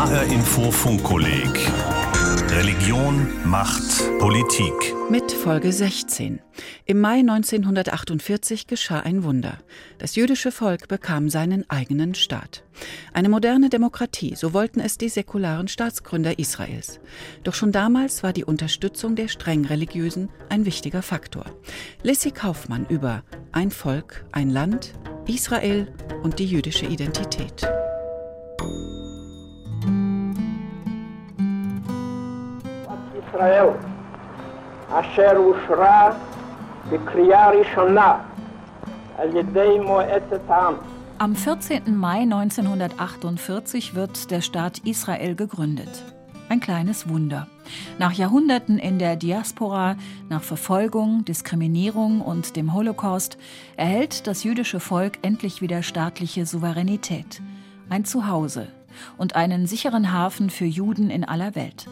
HR Info Funkkolleg Religion, Macht, Politik. Mit Folge 16. Im Mai 1948 geschah ein Wunder. Das jüdische Volk bekam seinen eigenen Staat. Eine moderne Demokratie, so wollten es die säkularen Staatsgründer Israels. Doch schon damals war die Unterstützung der streng religiösen ein wichtiger Faktor. Lissy Kaufmann über Ein Volk, ein Land, Israel und die jüdische Identität. ישראל, אשר אושרה בקריאה ראשונה על ידי מועצת העם. Am 14. Mai 1948 wird der Staat Israel gegründet. Ein kleines Wunder. Nach Jahrhunderten in der Diaspora, nach Verfolgung, Diskriminierung und dem Holocaust erhält das jüdische Volk endlich wieder staatliche Souveränität, ein Zuhause und einen sicheren Hafen für Juden in aller Welt.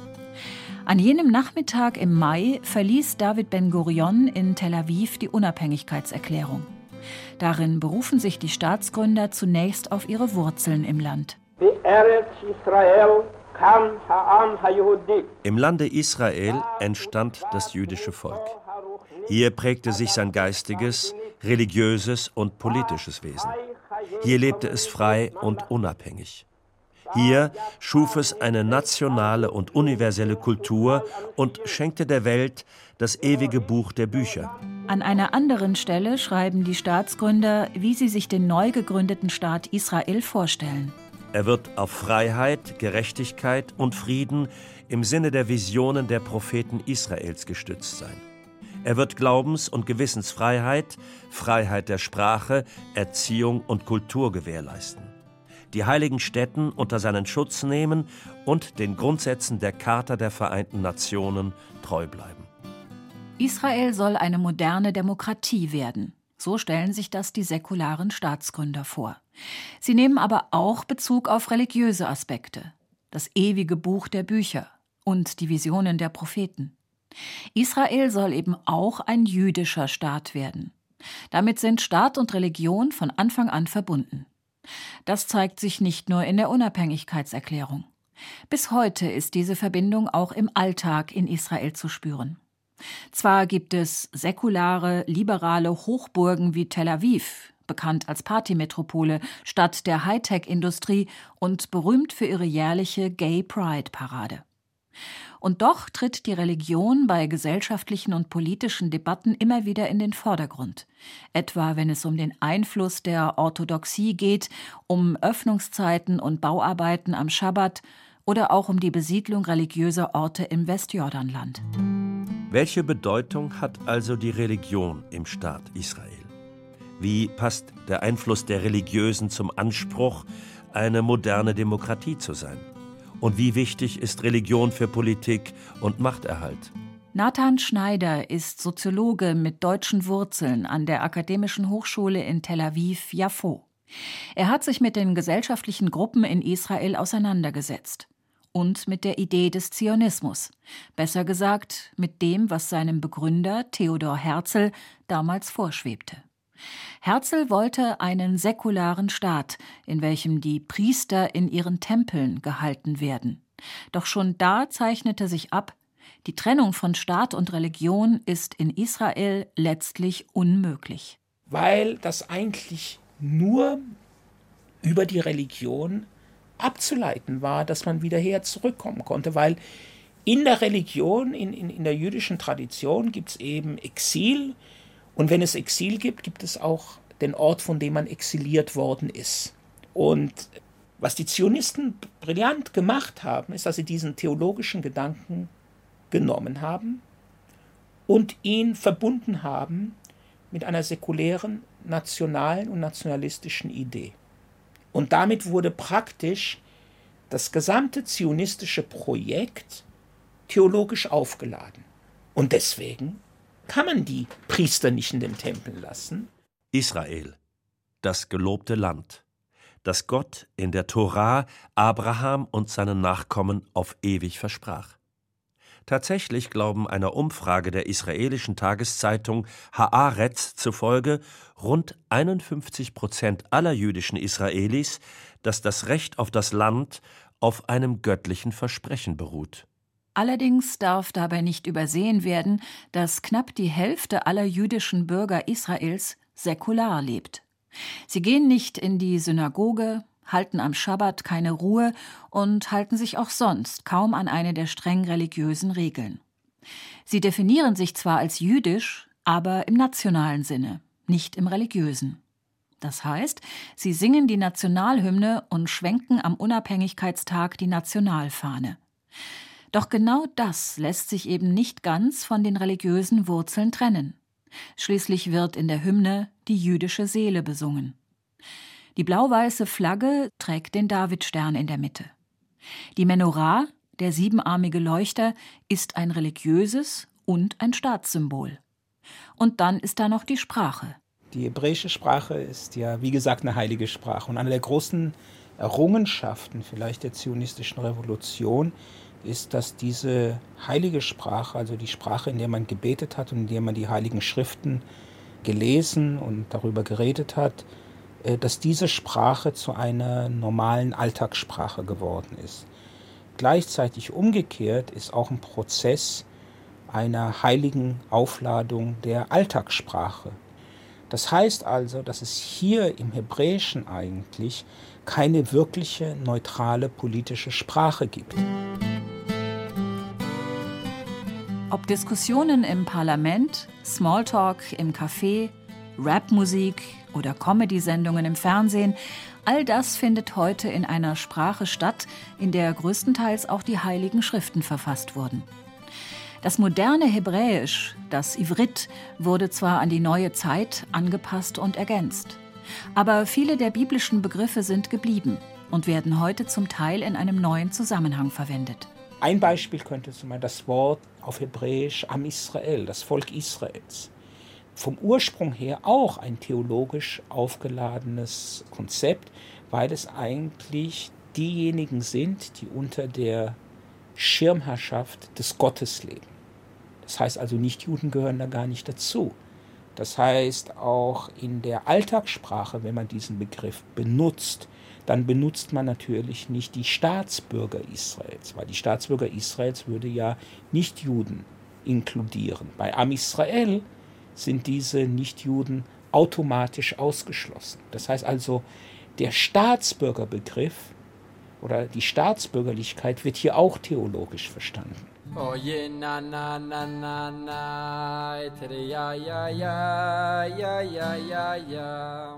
An jenem Nachmittag im Mai verließ David Ben-Gurion in Tel Aviv die Unabhängigkeitserklärung. Darin berufen sich die Staatsgründer zunächst auf ihre Wurzeln im Land. Im Lande Israel entstand das jüdische Volk. Hier prägte sich sein geistiges, religiöses und politisches Wesen. Hier lebte es frei und unabhängig. Hier schuf es eine nationale und universelle Kultur und schenkte der Welt das ewige Buch der Bücher. An einer anderen Stelle schreiben die Staatsgründer, wie sie sich den neu gegründeten Staat Israel vorstellen. Er wird auf Freiheit, Gerechtigkeit und Frieden im Sinne der Visionen der Propheten Israels gestützt sein. Er wird Glaubens- und Gewissensfreiheit, Freiheit der Sprache, Erziehung und Kultur gewährleisten die heiligen Stätten unter seinen Schutz nehmen und den Grundsätzen der Charta der Vereinten Nationen treu bleiben. Israel soll eine moderne Demokratie werden. So stellen sich das die säkularen Staatsgründer vor. Sie nehmen aber auch Bezug auf religiöse Aspekte, das ewige Buch der Bücher und die Visionen der Propheten. Israel soll eben auch ein jüdischer Staat werden. Damit sind Staat und Religion von Anfang an verbunden. Das zeigt sich nicht nur in der Unabhängigkeitserklärung. Bis heute ist diese Verbindung auch im Alltag in Israel zu spüren. Zwar gibt es säkulare, liberale Hochburgen wie Tel Aviv, bekannt als Partymetropole, Stadt der Hightech-Industrie und berühmt für ihre jährliche Gay Pride-Parade. Und doch tritt die Religion bei gesellschaftlichen und politischen Debatten immer wieder in den Vordergrund. Etwa wenn es um den Einfluss der Orthodoxie geht, um Öffnungszeiten und Bauarbeiten am Schabbat oder auch um die Besiedlung religiöser Orte im Westjordanland. Welche Bedeutung hat also die Religion im Staat Israel? Wie passt der Einfluss der Religiösen zum Anspruch, eine moderne Demokratie zu sein? Und wie wichtig ist Religion für Politik und Machterhalt? Nathan Schneider ist Soziologe mit deutschen Wurzeln an der Akademischen Hochschule in Tel Aviv, Jaffo. Er hat sich mit den gesellschaftlichen Gruppen in Israel auseinandergesetzt und mit der Idee des Zionismus, besser gesagt mit dem, was seinem Begründer Theodor Herzl damals vorschwebte. Herzl wollte einen säkularen Staat, in welchem die Priester in ihren Tempeln gehalten werden. Doch schon da zeichnete sich ab, die Trennung von Staat und Religion ist in Israel letztlich unmöglich. Weil das eigentlich nur über die Religion abzuleiten war, dass man wieder her zurückkommen konnte, weil in der Religion, in, in, in der jüdischen Tradition gibt es eben Exil, und wenn es Exil gibt, gibt es auch den Ort, von dem man exiliert worden ist. Und was die Zionisten brillant gemacht haben, ist, dass sie diesen theologischen Gedanken genommen haben und ihn verbunden haben mit einer säkulären, nationalen und nationalistischen Idee. Und damit wurde praktisch das gesamte zionistische Projekt theologisch aufgeladen. Und deswegen kann man die Priester nicht in dem Tempel lassen. Israel, das gelobte Land, das Gott in der Tora Abraham und seinen Nachkommen auf ewig versprach. Tatsächlich glauben einer Umfrage der israelischen Tageszeitung Haaretz zufolge rund 51 Prozent aller jüdischen Israelis, dass das Recht auf das Land auf einem göttlichen Versprechen beruht. Allerdings darf dabei nicht übersehen werden, dass knapp die Hälfte aller jüdischen Bürger Israels säkular lebt. Sie gehen nicht in die Synagoge, halten am Schabbat keine Ruhe und halten sich auch sonst kaum an eine der streng religiösen Regeln. Sie definieren sich zwar als jüdisch, aber im nationalen Sinne, nicht im religiösen. Das heißt, sie singen die Nationalhymne und schwenken am Unabhängigkeitstag die Nationalfahne. Doch genau das lässt sich eben nicht ganz von den religiösen Wurzeln trennen. Schließlich wird in der Hymne die jüdische Seele besungen. Die blau-weiße Flagge trägt den Davidstern in der Mitte. Die Menorah, der siebenarmige Leuchter, ist ein religiöses und ein Staatssymbol. Und dann ist da noch die Sprache. Die hebräische Sprache ist ja, wie gesagt, eine heilige Sprache. Und eine der großen Errungenschaften vielleicht der zionistischen Revolution ist, dass diese heilige Sprache, also die Sprache, in der man gebetet hat und in der man die heiligen Schriften gelesen und darüber geredet hat, äh, dass diese Sprache zu einer normalen Alltagssprache geworden ist. Gleichzeitig umgekehrt ist auch ein Prozess einer heiligen Aufladung der Alltagssprache. Das heißt also, dass es hier im Hebräischen eigentlich keine wirkliche neutrale politische Sprache gibt. Ob Diskussionen im Parlament, Smalltalk im Café, Rapmusik oder Comedy-Sendungen im Fernsehen, all das findet heute in einer Sprache statt, in der größtenteils auch die heiligen Schriften verfasst wurden. Das moderne Hebräisch, das Ivrit, wurde zwar an die neue Zeit angepasst und ergänzt, aber viele der biblischen Begriffe sind geblieben und werden heute zum Teil in einem neuen Zusammenhang verwendet. Ein Beispiel könnte zum Beispiel das Wort auf Hebräisch Am Israel, das Volk Israels. Vom Ursprung her auch ein theologisch aufgeladenes Konzept, weil es eigentlich diejenigen sind, die unter der Schirmherrschaft des Gottes leben. Das heißt also, Nichtjuden gehören da gar nicht dazu. Das heißt, auch in der Alltagssprache, wenn man diesen Begriff benutzt, dann benutzt man natürlich nicht die Staatsbürger Israels, weil die Staatsbürger Israels würde ja Nichtjuden inkludieren. Bei Am Israel sind diese Nichtjuden automatisch ausgeschlossen. Das heißt also, der Staatsbürgerbegriff oder die Staatsbürgerlichkeit wird hier auch theologisch verstanden.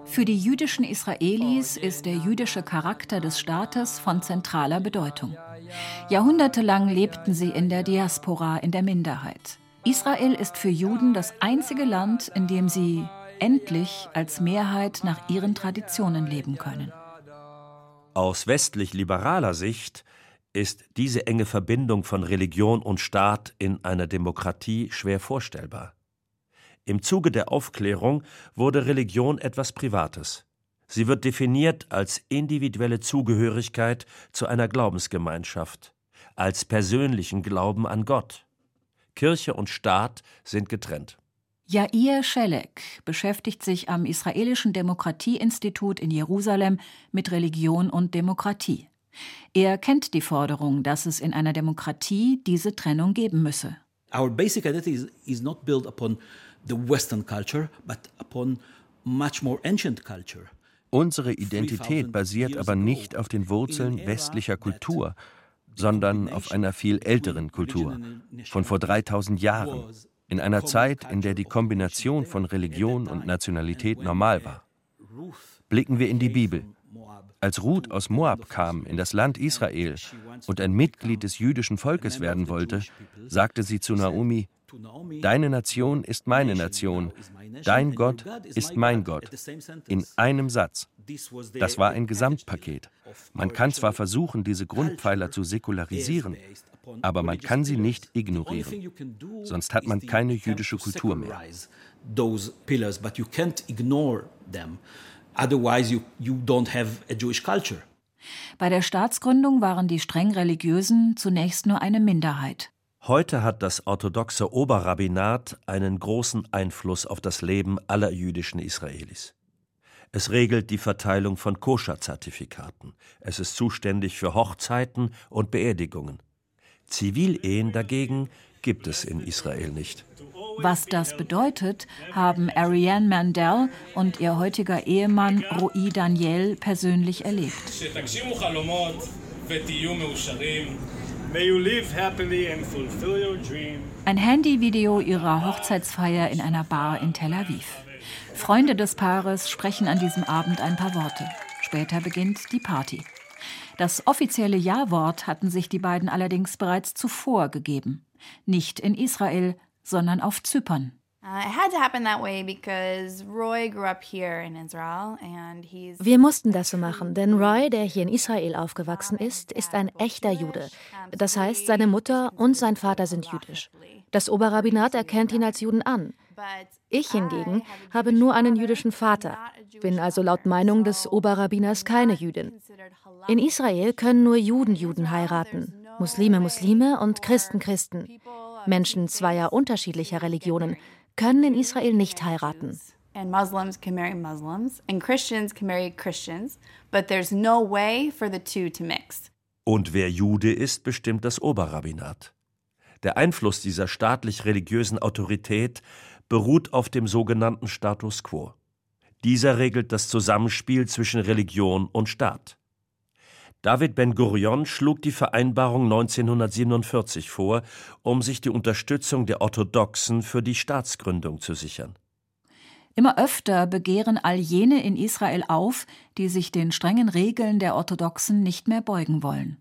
Für die jüdischen Israelis ist der jüdische Charakter des Staates von zentraler Bedeutung. Jahrhundertelang lebten sie in der Diaspora, in der Minderheit. Israel ist für Juden das einzige Land, in dem sie endlich als Mehrheit nach ihren Traditionen leben können. Aus westlich liberaler Sicht ist diese enge Verbindung von Religion und Staat in einer Demokratie schwer vorstellbar. Im Zuge der Aufklärung wurde Religion etwas Privates. Sie wird definiert als individuelle Zugehörigkeit zu einer Glaubensgemeinschaft, als persönlichen Glauben an Gott. Kirche und Staat sind getrennt. Jair Schelek beschäftigt sich am Israelischen Demokratieinstitut in Jerusalem mit Religion und Demokratie. Er kennt die Forderung, dass es in einer Demokratie diese Trennung geben müsse. Our basic identity is, is not built upon the Western culture, but upon much more ancient culture. Unsere Identität basiert aber nicht auf den Wurzeln westlicher Kultur, sondern auf einer viel älteren Kultur, von vor 3000 Jahren, in einer Zeit, in der die Kombination von Religion und Nationalität normal war. Blicken wir in die Bibel. Als Ruth aus Moab kam in das Land Israel und ein Mitglied des jüdischen Volkes werden wollte, sagte sie zu Naomi, Deine Nation ist meine Nation, dein Gott ist mein Gott. In einem Satz. Das war ein Gesamtpaket. Man kann zwar versuchen, diese Grundpfeiler zu säkularisieren, aber man kann sie nicht ignorieren. Sonst hat man keine jüdische Kultur mehr. Otherwise, you, you don't have a Jewish culture. Bei der Staatsgründung waren die streng religiösen zunächst nur eine Minderheit. Heute hat das orthodoxe Oberrabbinat einen großen Einfluss auf das Leben aller jüdischen Israelis. Es regelt die Verteilung von Koscher-Zertifikaten. Es ist zuständig für Hochzeiten und Beerdigungen. Zivilehen dagegen gibt es in Israel nicht. Was das bedeutet, haben Ariane Mandel und ihr heutiger Ehemann Roi Daniel persönlich erlebt. Ein Handyvideo ihrer Hochzeitsfeier in einer Bar in Tel Aviv. Freunde des Paares sprechen an diesem Abend ein paar Worte. Später beginnt die Party. Das offizielle Ja-Wort hatten sich die beiden allerdings bereits zuvor gegeben. Nicht in Israel, sondern auf Zypern. Uh, Wir mussten das so machen, denn Roy, der hier in Israel aufgewachsen ist, ist ein echter Jude. Das heißt, seine Mutter und sein Vater sind jüdisch. Das Oberrabbinat erkennt ihn als Juden an. Ich hingegen habe nur einen jüdischen Vater, bin also laut Meinung des Oberrabbiners keine Jüdin. In Israel können nur Juden Juden heiraten, Muslime Muslime und Christen Christen. Menschen zweier unterschiedlicher Religionen können in Israel nicht heiraten. And Muslims can marry Muslims and Christians can marry Christians, but there's no way for the two to mix. Und wer Jude ist, bestimmt das Oberrabbinat. Der Einfluss dieser staatlich-religiösen Autorität beruht auf dem sogenannten Status quo. Dieser regelt das Zusammenspiel zwischen Religion und Staat. David Ben-Gurion schlug die Vereinbarung 1947 vor, um sich die Unterstützung der Orthodoxen für die Staatsgründung zu sichern. Immer öfter begehren all jene in Israel auf, die sich den strengen Regeln der Orthodoxen nicht mehr beugen wollen.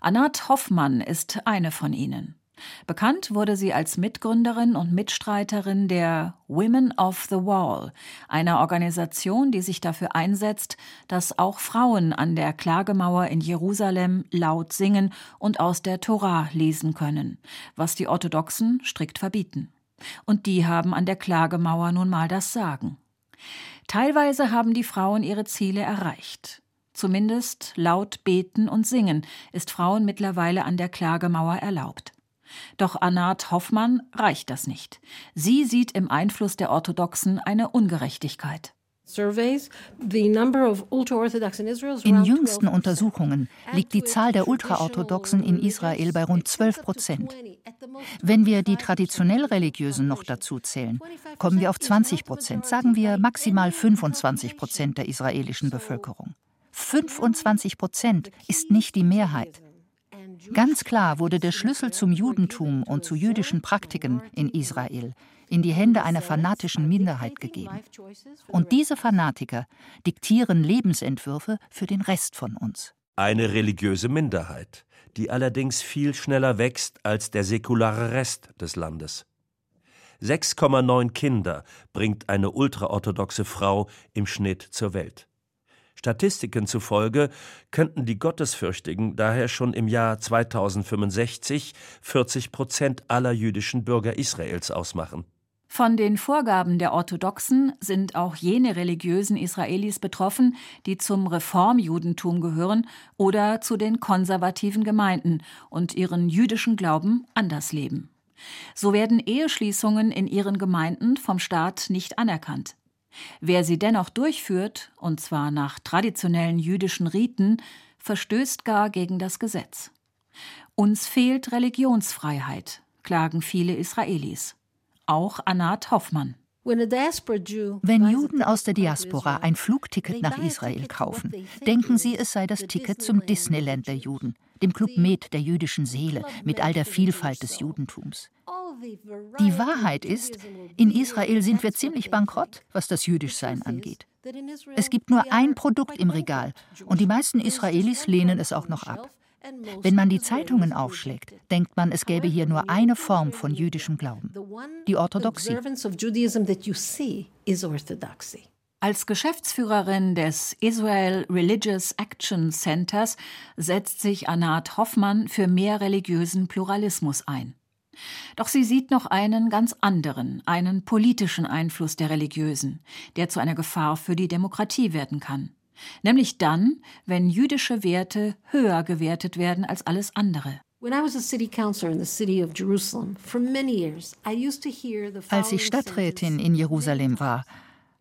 Anat Hoffmann ist eine von ihnen. Bekannt wurde sie als Mitgründerin und Mitstreiterin der Women of the Wall, einer Organisation, die sich dafür einsetzt, dass auch Frauen an der Klagemauer in Jerusalem laut singen und aus der Tora lesen können, was die Orthodoxen strikt verbieten. Und die haben an der Klagemauer nun mal das Sagen. Teilweise haben die Frauen ihre Ziele erreicht. Zumindest laut beten und singen ist Frauen mittlerweile an der Klagemauer erlaubt. Doch Anat Hoffmann reicht das nicht. Sie sieht im Einfluss der Orthodoxen eine Ungerechtigkeit. In jüngsten Untersuchungen liegt die Zahl der Ultraorthodoxen in Israel bei rund 12 Prozent. Wenn wir die traditionell Religiösen noch dazu zählen, kommen wir auf 20 Prozent, sagen wir maximal 25 Prozent der israelischen Bevölkerung. 25 Prozent ist nicht die Mehrheit. Ganz klar wurde der Schlüssel zum Judentum und zu jüdischen Praktiken in Israel in die Hände einer fanatischen Minderheit gegeben. Und diese Fanatiker diktieren Lebensentwürfe für den Rest von uns. Eine religiöse Minderheit, die allerdings viel schneller wächst als der säkulare Rest des Landes. 6,9 Kinder bringt eine ultraorthodoxe Frau im Schnitt zur Welt. Statistiken zufolge könnten die Gottesfürchtigen daher schon im Jahr 2065 40 Prozent aller jüdischen Bürger Israels ausmachen. Von den Vorgaben der Orthodoxen sind auch jene religiösen Israelis betroffen, die zum Reformjudentum gehören oder zu den konservativen Gemeinden und ihren jüdischen Glauben anders leben. So werden Eheschließungen in ihren Gemeinden vom Staat nicht anerkannt. Wer sie dennoch durchführt, und zwar nach traditionellen jüdischen Riten, verstößt gar gegen das Gesetz. Uns fehlt Religionsfreiheit, klagen viele Israelis. Auch Anat Hoffmann. Wenn Juden aus der Diaspora ein Flugticket nach Israel kaufen, denken sie, es sei das Ticket zum Disneyland der Juden, dem Club Med der jüdischen Seele mit all der Vielfalt des Judentums. Die Wahrheit ist, in Israel sind wir ziemlich bankrott, was das Jüdischsein angeht. Es gibt nur ein Produkt im Regal und die meisten Israelis lehnen es auch noch ab. Wenn man die Zeitungen aufschlägt, denkt man, es gäbe hier nur eine Form von jüdischem Glauben, die Orthodoxie. Als Geschäftsführerin des Israel Religious Action Centers setzt sich Anat Hoffmann für mehr religiösen Pluralismus ein. Doch sie sieht noch einen ganz anderen, einen politischen Einfluss der Religiösen, der zu einer Gefahr für die Demokratie werden kann. Nämlich dann, wenn jüdische Werte höher gewertet werden als alles andere. Als ich Stadträtin in Jerusalem war,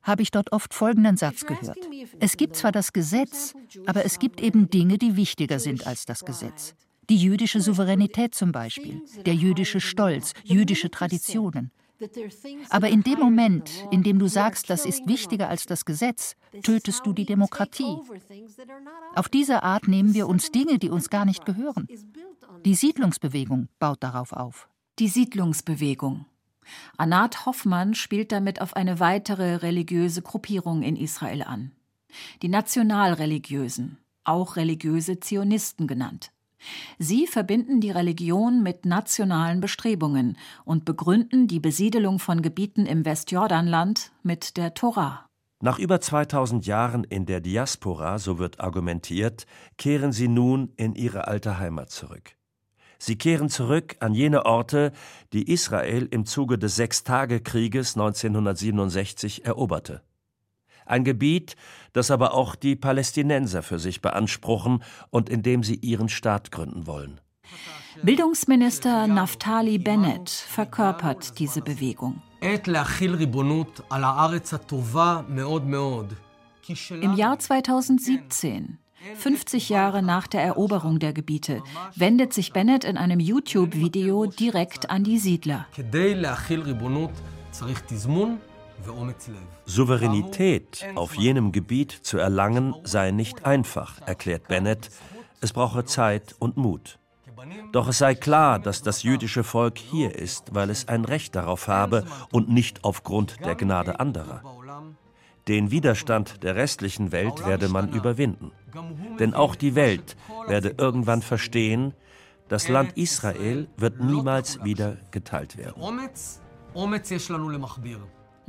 habe ich dort oft folgenden Satz gehört. Es gibt zwar das Gesetz, aber es gibt eben Dinge, die wichtiger sind als das Gesetz. Die jüdische Souveränität zum Beispiel, der jüdische Stolz, jüdische Traditionen. Aber in dem Moment, in dem du sagst, das ist wichtiger als das Gesetz, tötest du die Demokratie. Auf diese Art nehmen wir uns Dinge, die uns gar nicht gehören. Die Siedlungsbewegung baut darauf auf. Die Siedlungsbewegung. Anat Hoffmann spielt damit auf eine weitere religiöse Gruppierung in Israel an. Die Nationalreligiösen, auch religiöse Zionisten genannt. Sie verbinden die Religion mit nationalen Bestrebungen und begründen die Besiedelung von Gebieten im Westjordanland mit der Tora. Nach über 2000 Jahren in der Diaspora, so wird argumentiert, kehren sie nun in ihre alte Heimat zurück. Sie kehren zurück an jene Orte, die Israel im Zuge des Sechstagekrieges 1967 eroberte. Ein Gebiet, das aber auch die Palästinenser für sich beanspruchen und in dem sie ihren Staat gründen wollen. Bildungsminister Naftali Bennett verkörpert diese Bewegung. Im Jahr 2017 50 Jahre nach der Eroberung der Gebiete, wendet sich Bennett in einem YouTube-Video direkt an die Siedler. Souveränität auf jenem Gebiet zu erlangen sei nicht einfach, erklärt Bennett. Es brauche Zeit und Mut. Doch es sei klar, dass das jüdische Volk hier ist, weil es ein Recht darauf habe und nicht aufgrund der Gnade anderer. Den Widerstand der restlichen Welt werde man überwinden. Denn auch die Welt werde irgendwann verstehen, das Land Israel wird niemals wieder geteilt werden.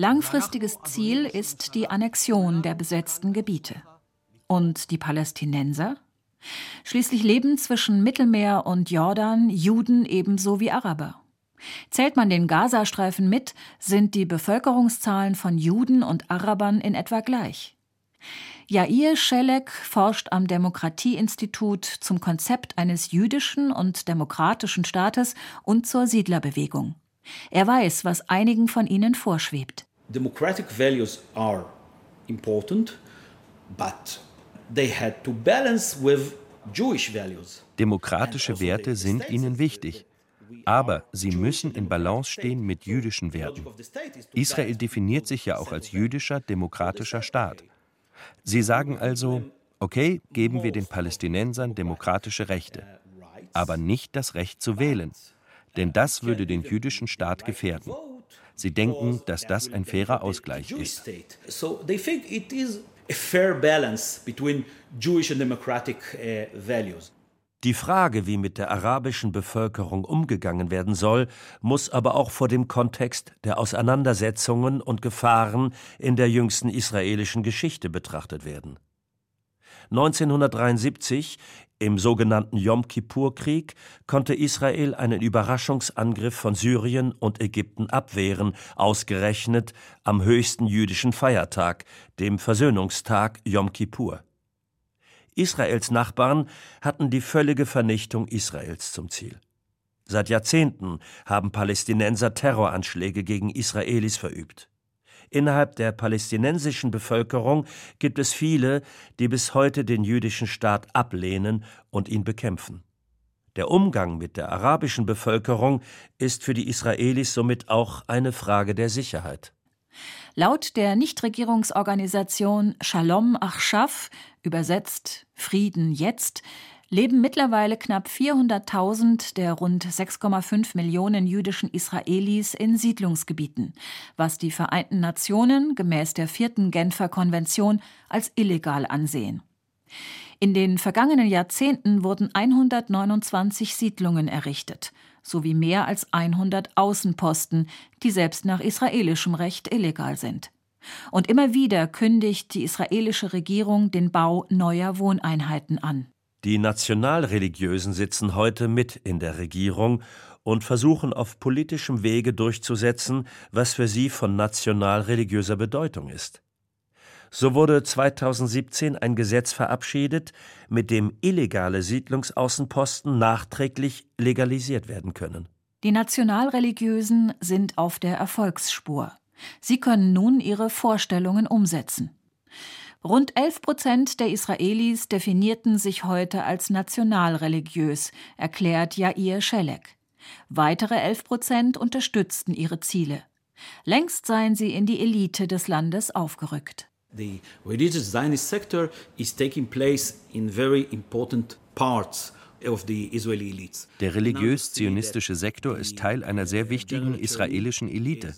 Langfristiges Ziel ist die Annexion der besetzten Gebiete. Und die Palästinenser? Schließlich leben zwischen Mittelmeer und Jordan Juden ebenso wie Araber. Zählt man den Gazastreifen mit, sind die Bevölkerungszahlen von Juden und Arabern in etwa gleich. Jair Schelek forscht am Demokratieinstitut zum Konzept eines jüdischen und demokratischen Staates und zur Siedlerbewegung. Er weiß, was einigen von ihnen vorschwebt. Democratic values are important, but they had to balance with Jewish values. Demokratische Werte sind ihnen wichtig, aber sie müssen in Balance stehen mit jüdischen Werten. Israel definiert sich ja auch als jüdischer, demokratischer Staat. Sie sagen also, okay, geben wir den Palästinensern demokratische Rechte, aber nicht das Recht zu wählen, denn das würde den jüdischen Staat gefährden. Sie denken, dass das ein fairer Ausgleich ist. Die Frage, wie mit der arabischen Bevölkerung umgegangen werden soll, muss aber auch vor dem Kontext der Auseinandersetzungen und Gefahren in der jüngsten israelischen Geschichte betrachtet werden. 1973, im sogenannten Yom Kippur-Krieg, konnte Israel einen Überraschungsangriff von Syrien und Ägypten abwehren, ausgerechnet am höchsten jüdischen Feiertag, dem Versöhnungstag Yom Kippur. Israels Nachbarn hatten die völlige Vernichtung Israels zum Ziel. Seit Jahrzehnten haben Palästinenser Terroranschläge gegen Israelis verübt. Innerhalb der palästinensischen Bevölkerung gibt es viele, die bis heute den jüdischen Staat ablehnen und ihn bekämpfen. Der Umgang mit der arabischen Bevölkerung ist für die Israelis somit auch eine Frage der Sicherheit. Laut der Nichtregierungsorganisation Shalom Achshav, übersetzt Frieden jetzt, leben mittlerweile knapp 400.000 der rund 6,5 Millionen jüdischen Israelis in Siedlungsgebieten, was die Vereinten Nationen gemäß der vierten Genfer Konvention als illegal ansehen. In den vergangenen Jahrzehnten wurden 129 Siedlungen errichtet, sowie mehr als 100 Außenposten, die selbst nach israelischem Recht illegal sind. Und immer wieder kündigt die israelische Regierung den Bau neuer Wohneinheiten an. Die Nationalreligiösen sitzen heute mit in der Regierung und versuchen auf politischem Wege durchzusetzen, was für sie von nationalreligiöser Bedeutung ist. So wurde 2017 ein Gesetz verabschiedet, mit dem illegale Siedlungsaußenposten nachträglich legalisiert werden können. Die Nationalreligiösen sind auf der Erfolgsspur. Sie können nun ihre Vorstellungen umsetzen. Rund 11 Prozent der Israelis definierten sich heute als nationalreligiös, erklärt Yair Shelek. Weitere 11 Prozent unterstützten ihre Ziele. Längst seien sie in die Elite des Landes aufgerückt. The religious Zionist sector is taking place in very important parts der religiös-zionistische Sektor ist Teil einer sehr wichtigen israelischen Elite.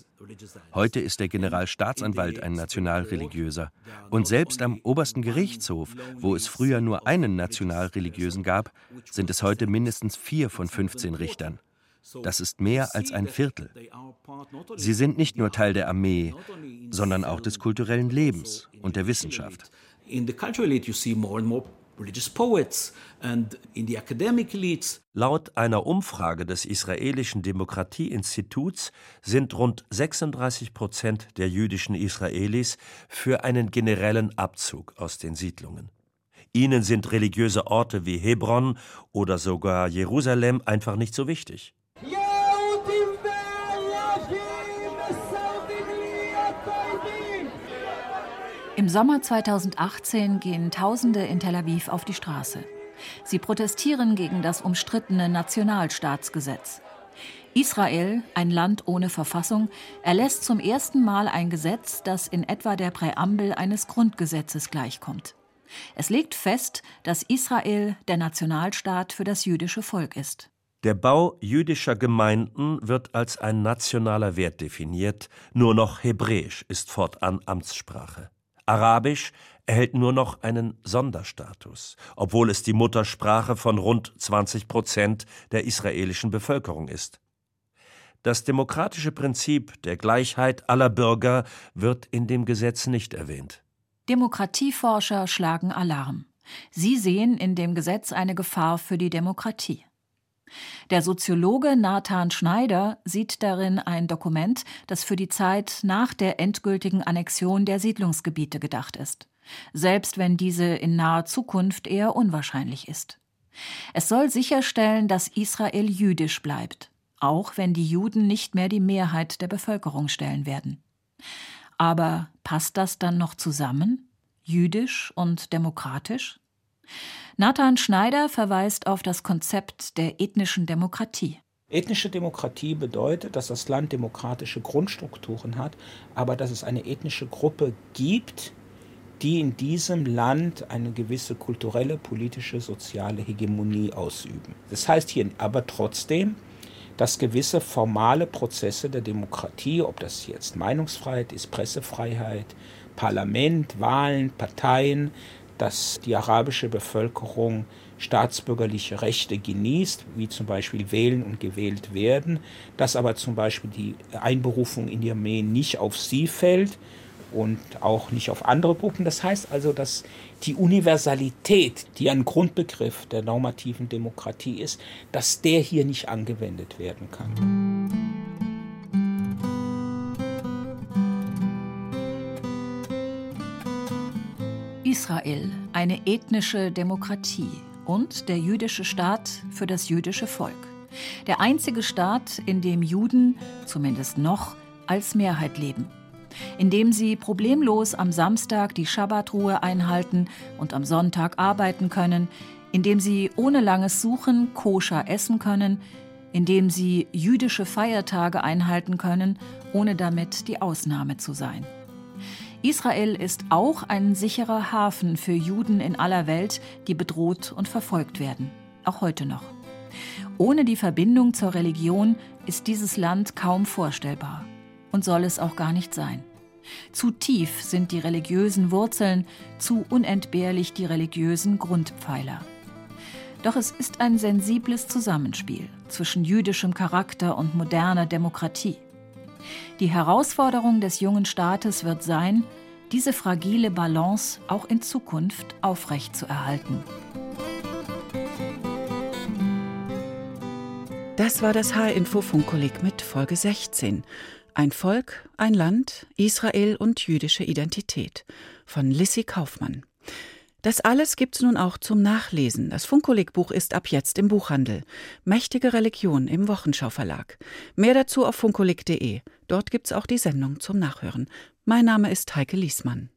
Heute ist der Generalstaatsanwalt ein nationalreligiöser. Und selbst am obersten Gerichtshof, wo es früher nur einen nationalreligiösen gab, sind es heute mindestens vier von 15 Richtern. Das ist mehr als ein Viertel. Sie sind nicht nur Teil der Armee, sondern auch des kulturellen Lebens und der Wissenschaft. In the cultural elite you see more and more Laut einer Umfrage des israelischen Demokratieinstituts sind rund 36 Prozent der jüdischen Israelis für einen generellen Abzug aus den Siedlungen. Ihnen sind religiöse Orte wie Hebron oder sogar Jerusalem einfach nicht so wichtig. Im Sommer 2018 gehen Tausende in Tel Aviv auf die Straße. Sie protestieren gegen das umstrittene Nationalstaatsgesetz. Israel, ein Land ohne Verfassung, erlässt zum ersten Mal ein Gesetz, das in etwa der Präambel eines Grundgesetzes gleichkommt. Es legt fest, dass Israel der Nationalstaat für das jüdische Volk ist. Der Bau jüdischer Gemeinden wird als ein nationaler Wert definiert, nur noch Hebräisch ist fortan Amtssprache. Arabisch erhält nur noch einen Sonderstatus, obwohl es die Muttersprache von rund 20 Prozent der israelischen Bevölkerung ist. Das demokratische Prinzip der Gleichheit aller Bürger wird in dem Gesetz nicht erwähnt. Demokratieforscher schlagen Alarm. Sie sehen in dem Gesetz eine Gefahr für die Demokratie. Der Soziologe Nathan Schneider sieht darin ein Dokument, das für die Zeit nach der endgültigen Annexion der Siedlungsgebiete gedacht ist, selbst wenn diese in naher Zukunft eher unwahrscheinlich ist. Es soll sicherstellen, dass Israel jüdisch bleibt, auch wenn die Juden nicht mehr die Mehrheit der Bevölkerung stellen werden. Aber passt das dann noch zusammen? Jüdisch und demokratisch? Nathan Schneider verweist auf das Konzept der ethnischen Demokratie. Ethnische Demokratie bedeutet, dass das Land demokratische Grundstrukturen hat, aber dass es eine ethnische Gruppe gibt, die in diesem Land eine gewisse kulturelle, politische, soziale Hegemonie ausüben. Das heißt hier aber trotzdem, dass gewisse formale Prozesse der Demokratie, ob das jetzt Meinungsfreiheit ist, Pressefreiheit, Parlament, Wahlen, Parteien, dass die arabische Bevölkerung staatsbürgerliche Rechte genießt, wie zum Beispiel wählen und gewählt werden, dass aber zum Beispiel die Einberufung in die Armee nicht auf sie fällt und auch nicht auf andere Gruppen. Das heißt also, dass die Universalität, die ein Grundbegriff der normativen Demokratie ist, dass der hier nicht angewendet werden kann. Israel, eine ethnische Demokratie und der jüdische Staat für das jüdische Volk. Der einzige Staat, in dem Juden, zumindest noch, als Mehrheit leben. In dem sie problemlos am Samstag die Schabbatruhe einhalten und am Sonntag arbeiten können, in dem sie ohne langes Suchen koscher essen können, in dem sie jüdische Feiertage einhalten können, ohne damit die Ausnahme zu sein. Israel ist auch ein sicherer Hafen für Juden in aller Welt, die bedroht und verfolgt werden, auch heute noch. Ohne die Verbindung zur Religion ist dieses Land kaum vorstellbar und soll es auch gar nicht sein. Zu tief sind die religiösen Wurzeln, zu unentbehrlich die religiösen Grundpfeiler. Doch es ist ein sensibles Zusammenspiel zwischen jüdischem Charakter und moderner Demokratie. Die Herausforderung des jungen Staates wird sein, diese fragile Balance auch in Zukunft aufrechtzuerhalten. Das war das H-Info-Funkkolleg mit Folge 16. Ein Volk, ein Land, Israel und jüdische Identität von Lissy Kaufmann. Das alles gibt's nun auch zum Nachlesen. Das Funkolik-Buch ist ab jetzt im Buchhandel. Mächtige Religion im Wochenschau Verlag. Mehr dazu auf funkolik.de. Dort gibt's auch die Sendung zum Nachhören. Mein Name ist Heike Liesmann.